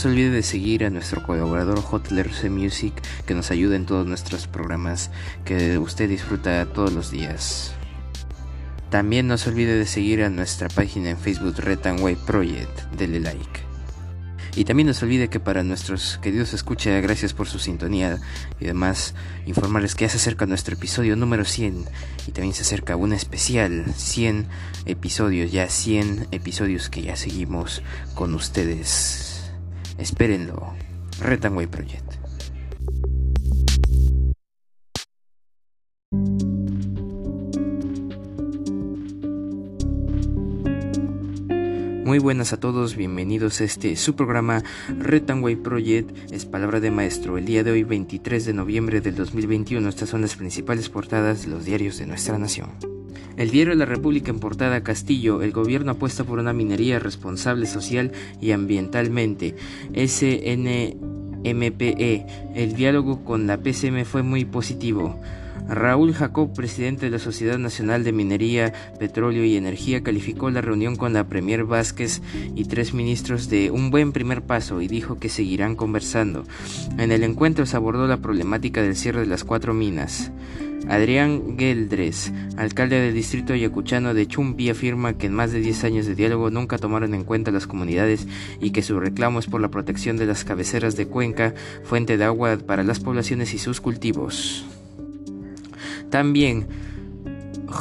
No se olvide de seguir a nuestro colaborador JLRC Music que nos ayuda en todos nuestros programas que usted disfruta todos los días. También no se olvide de seguir a nuestra página en Facebook Red Way Project, dele like. Y también no se olvide que para nuestros queridos escucha, gracias por su sintonía y además informarles que ya se acerca nuestro episodio número 100 y también se acerca un especial 100 episodios, ya 100 episodios que ya seguimos con ustedes. Espérenlo. Red Way Project. Muy buenas a todos, bienvenidos a este su programa Retanway Project, es palabra de maestro. El día de hoy, 23 de noviembre del 2021, estas son las principales portadas de los diarios de nuestra nación. El diario La República en portada Castillo, el gobierno apuesta por una minería responsable social y ambientalmente. SNMPE, el diálogo con la PCM fue muy positivo. Raúl Jacob, presidente de la Sociedad Nacional de Minería, Petróleo y Energía, calificó la reunión con la Premier Vázquez y tres ministros de un buen primer paso y dijo que seguirán conversando. En el encuentro se abordó la problemática del cierre de las cuatro minas. Adrián Geldres, alcalde del distrito yacuchano de Chumpi, afirma que en más de 10 años de diálogo nunca tomaron en cuenta las comunidades y que su reclamo es por la protección de las cabeceras de cuenca, fuente de agua para las poblaciones y sus cultivos. También,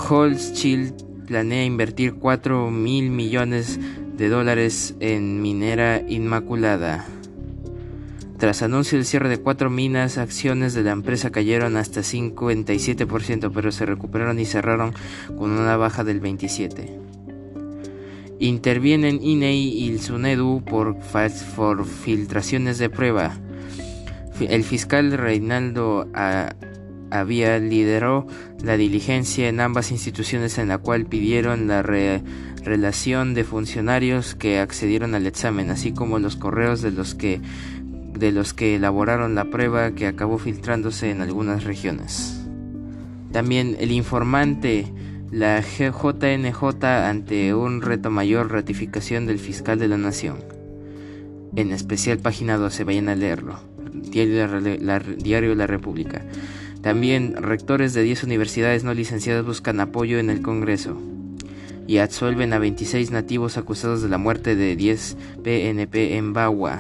Holzschild planea invertir 4 mil millones de dólares en minera inmaculada. Tras anuncio del cierre de cuatro minas, acciones de la empresa cayeron hasta 57%, pero se recuperaron y cerraron con una baja del 27%. Intervienen INEI y SUNEDU por, por filtraciones de prueba. El fiscal Reinaldo había lideró la diligencia en ambas instituciones en la cual pidieron la relación de funcionarios que accedieron al examen, así como los correos de los que de los que elaboraron la prueba que acabó filtrándose en algunas regiones. También el informante la JNJ ante un reto mayor ratificación del fiscal de la nación. En especial página 12, vayan a leerlo. Diario la, Diario la República. También rectores de 10 universidades no licenciadas buscan apoyo en el Congreso y absuelven a 26 nativos acusados de la muerte de 10 PNP en Bagua.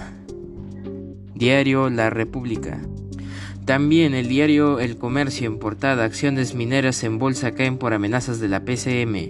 Diario La República. También el diario El Comercio en portada, acciones mineras en bolsa caen por amenazas de la PCM.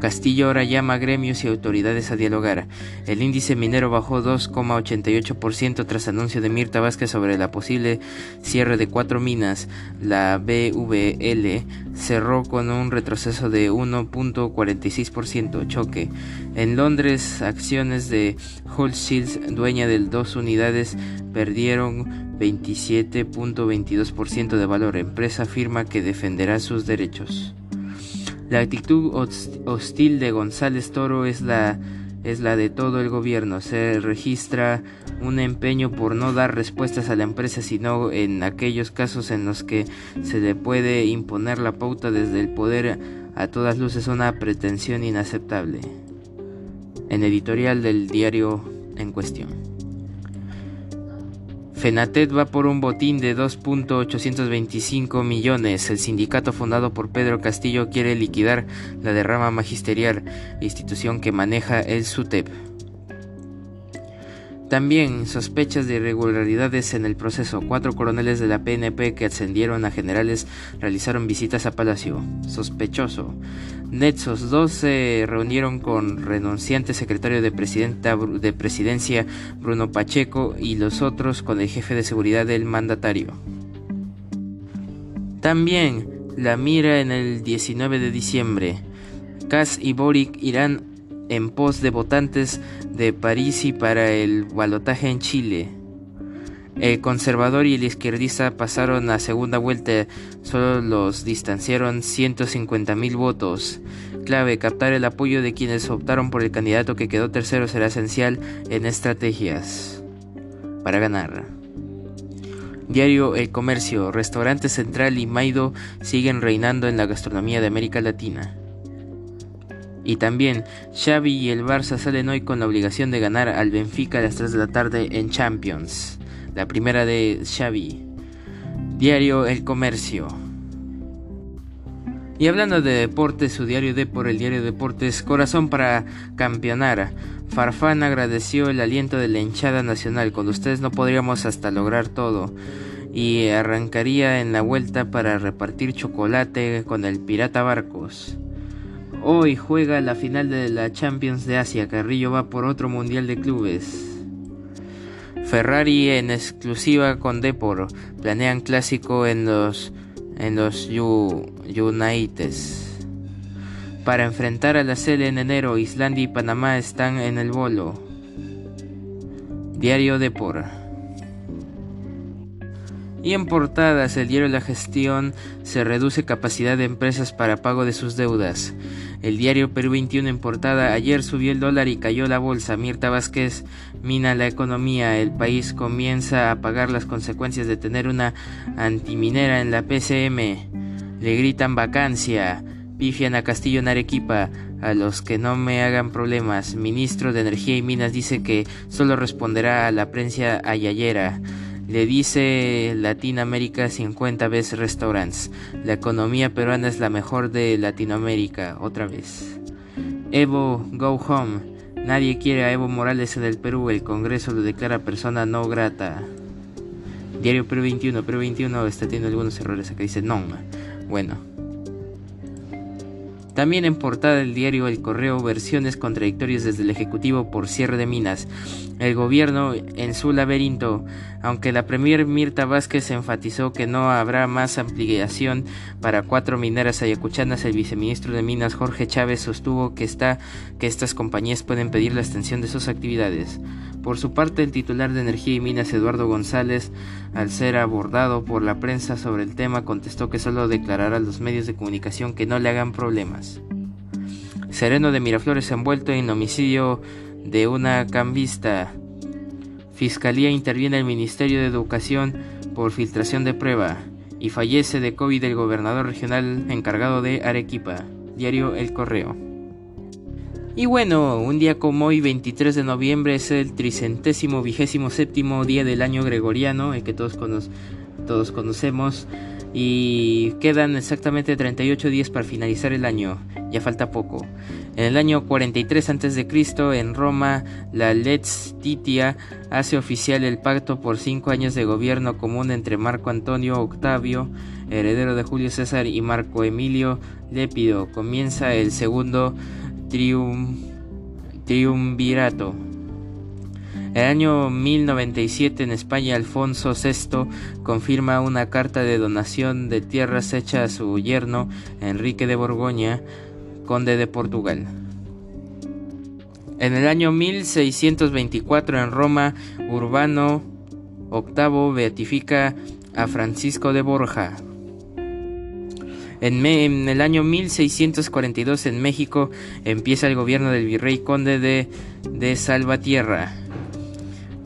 Castillo ahora llama a gremios y autoridades a dialogar. El índice minero bajó 2,88% tras anuncio de Mirta Vázquez sobre la posible cierre de cuatro minas. La BVL cerró con un retroceso de 1.46% choque. En Londres, acciones de Shields, dueña de dos unidades, perdieron 27.22% de valor. Empresa afirma que defenderá sus derechos. La actitud hostil de González Toro es la, es la de todo el gobierno. Se registra un empeño por no dar respuestas a la empresa, sino en aquellos casos en los que se le puede imponer la pauta desde el poder a todas luces una pretensión inaceptable. En editorial del diario en cuestión. Fenatet va por un botín de 2.825 millones. El sindicato fundado por Pedro Castillo quiere liquidar la derrama magisterial, institución que maneja el SUTEP. También sospechas de irregularidades en el proceso. Cuatro coroneles de la PNP que ascendieron a generales realizaron visitas a Palacio. Sospechoso. Netsos dos se reunieron con renunciante secretario de, de presidencia Bruno Pacheco y los otros con el jefe de seguridad del mandatario. También la mira en el 19 de diciembre. Kass y Boric irán en pos de votantes de París y para el balotaje en Chile. El conservador y el izquierdista pasaron a segunda vuelta, solo los distanciaron 150 mil votos. Clave, captar el apoyo de quienes optaron por el candidato que quedó tercero será esencial en estrategias para ganar. Diario El Comercio, Restaurante Central y Maido siguen reinando en la gastronomía de América Latina. Y también Xavi y el Barça salen hoy con la obligación de ganar al Benfica a las 3 de la tarde en Champions. La primera de Xavi. Diario El Comercio. Y hablando de deportes, su diario de por el diario Deportes, corazón para campeonar. Farfán agradeció el aliento de la hinchada nacional. Con ustedes no podríamos hasta lograr todo. Y arrancaría en la vuelta para repartir chocolate con el Pirata Barcos. Hoy juega la final de la Champions de Asia. Carrillo va por otro Mundial de Clubes. Ferrari en exclusiva con Depor. Planean clásico en los en los Unites. Para enfrentar a la sede en enero, Islandia y Panamá están en el bolo. Diario de Por. Y en portadas, el diario La Gestión se reduce capacidad de empresas para pago de sus deudas. El diario Perú 21 en portada, ayer subió el dólar y cayó la bolsa. Mirta Vázquez mina la economía. El país comienza a pagar las consecuencias de tener una antiminera en la PCM. Le gritan vacancia. Pifian a Castillo en Arequipa. A los que no me hagan problemas. Ministro de Energía y Minas dice que solo responderá a la prensa ayayera. Le dice Latinoamérica 50 veces restaurants. La economía peruana es la mejor de Latinoamérica, otra vez. Evo, go home. Nadie quiere a Evo Morales en el Perú. El Congreso lo declara persona no grata. Diario Perú 21. Perú 21 está teniendo algunos errores. Acá dice no. Bueno. También en portada del diario El Correo, versiones contradictorias desde el Ejecutivo por cierre de minas. El gobierno en su laberinto, aunque la Premier Mirta Vázquez enfatizó que no habrá más ampliación para cuatro mineras ayacuchanas, el viceministro de Minas Jorge Chávez sostuvo que, está, que estas compañías pueden pedir la extensión de sus actividades. Por su parte, el titular de Energía y Minas, Eduardo González, al ser abordado por la prensa sobre el tema, contestó que solo declarará a los medios de comunicación que no le hagan problemas. Sereno de Miraflores envuelto en homicidio de una cambista. Fiscalía interviene el Ministerio de Educación por filtración de prueba y fallece de COVID el gobernador regional encargado de Arequipa. Diario El Correo. Y bueno, un día como hoy, 23 de noviembre, es el tricentésimo vigésimo séptimo día del año gregoriano, el que todos, todos conocemos. Y quedan exactamente 38 días para finalizar el año, ya falta poco. En el año 43 a.C., en Roma, la Lex Titia hace oficial el pacto por cinco años de gobierno común entre Marco Antonio Octavio, heredero de Julio César, y Marco Emilio Lépido. Comienza el segundo triunvirato. El año 1097 en España Alfonso VI confirma una carta de donación de tierras hecha a su yerno Enrique de Borgoña, conde de Portugal. En el año 1624 en Roma, Urbano VIII beatifica a Francisco de Borja, en, el año 1642 en México empieza el gobierno del virrey conde de, de Salvatierra.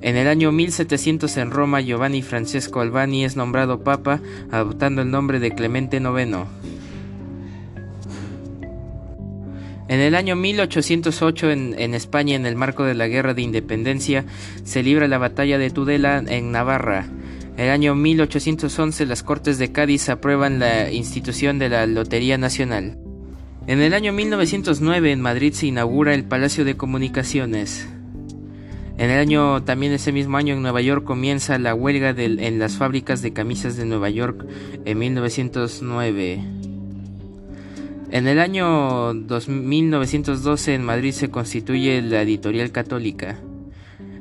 En el año 1700 en Roma Giovanni Francesco Albani es nombrado papa adoptando el nombre de Clemente IX. En el año 1808 en, en, España, en el marco de la Guerra de Independencia, se libra la batalla de Tudela en Navarra. El año 1811 las Cortes de Cádiz aprueban la institución de la Lotería Nacional. En el año 1909 en Madrid se inaugura el Palacio de Comunicaciones. En el año, también ese mismo año en Nueva York comienza la huelga en las fábricas de camisas de Nueva York en 1909. En el año 1912 en Madrid se constituye la editorial católica.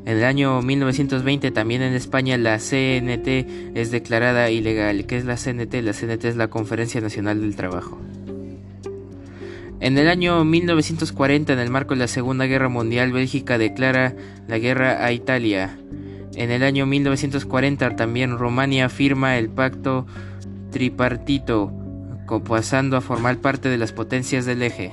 En el año 1920 también en España la CNT es declarada ilegal. ¿Qué es la CNT? La CNT es la Conferencia Nacional del Trabajo. En el año 1940, en el marco de la Segunda Guerra Mundial, Bélgica declara la guerra a Italia. En el año 1940 también Rumania firma el pacto tripartito, pasando a formar parte de las potencias del eje.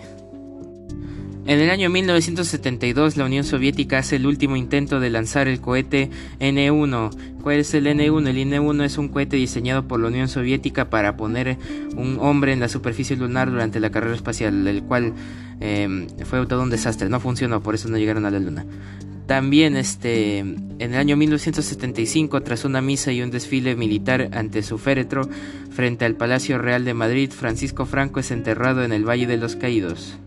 En el año 1972 la Unión Soviética hace el último intento de lanzar el cohete N1. ¿Cuál es el N1? El N1 es un cohete diseñado por la Unión Soviética para poner un hombre en la superficie lunar durante la carrera espacial, el cual em, fue todo un desastre, no funcionó, por eso no llegaron a la luna. También este, en el año 1975, tras una misa y un desfile militar ante su féretro frente al Palacio Real de Madrid, Francisco Franco es enterrado en el Valle de los Caídos.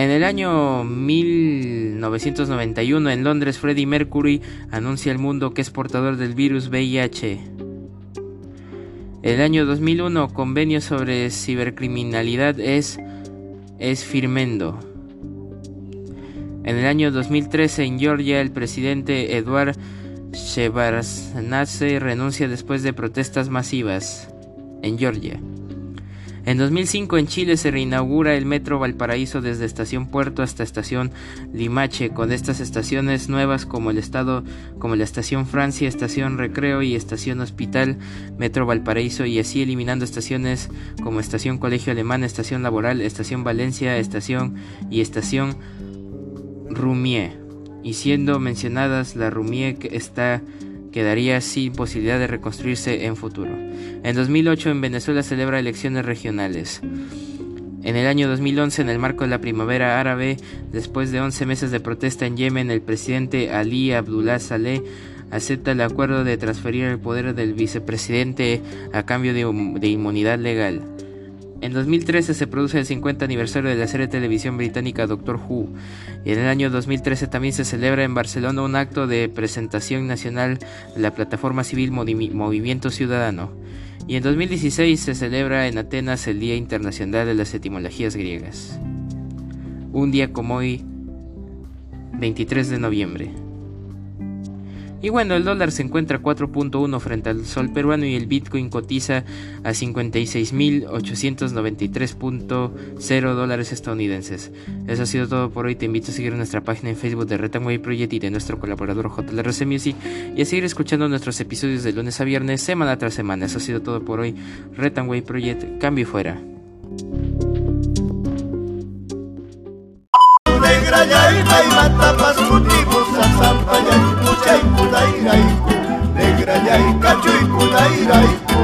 En el año 1991 en Londres, Freddie Mercury anuncia al mundo que es portador del virus VIH. El año 2001, convenio sobre cibercriminalidad es, es. En el año 2013 en Georgia, el presidente Eduard Shevardnadze renuncia después de protestas masivas en Georgia. En 2005 en Chile se reinaugura el Metro Valparaíso desde Estación Puerto hasta Estación Limache, con estas estaciones nuevas como el estado, como la Estación Francia, Estación Recreo y Estación Hospital, Metro Valparaíso y así eliminando estaciones como Estación Colegio Alemán, Estación Laboral, Estación Valencia, Estación y Estación Rumier. Y siendo mencionadas la Rumier que está quedaría sin posibilidad de reconstruirse en futuro. En 2008 en Venezuela celebra elecciones regionales. En el año 2011, en el marco de la primavera árabe, después de 11 meses de protesta en Yemen, el presidente Ali Abdullah Saleh acepta el acuerdo de transferir el poder del vicepresidente a cambio de, de inmunidad legal. En 2013 se produce el 50 aniversario de la serie de televisión británica Doctor Who y en el año 2013 también se celebra en Barcelona un acto de presentación nacional de la plataforma civil Movimiento Ciudadano y en 2016 se celebra en Atenas el Día Internacional de las Etimologías Griegas. Un día como hoy, 23 de noviembre. Y bueno, el dólar se encuentra a 4.1 frente al sol peruano y el Bitcoin cotiza a 56.893.0 dólares estadounidenses. Eso ha sido todo por hoy. Te invito a seguir nuestra página en Facebook de Retanway Project y de nuestro colaborador JLRC Music y a seguir escuchando nuestros episodios de lunes a viernes, semana tras semana. Eso ha sido todo por hoy. Retanway Project, cambio y fuera zampa yaiku, chaiku, dairaiku, negra yaica, chuiku, dairaiku.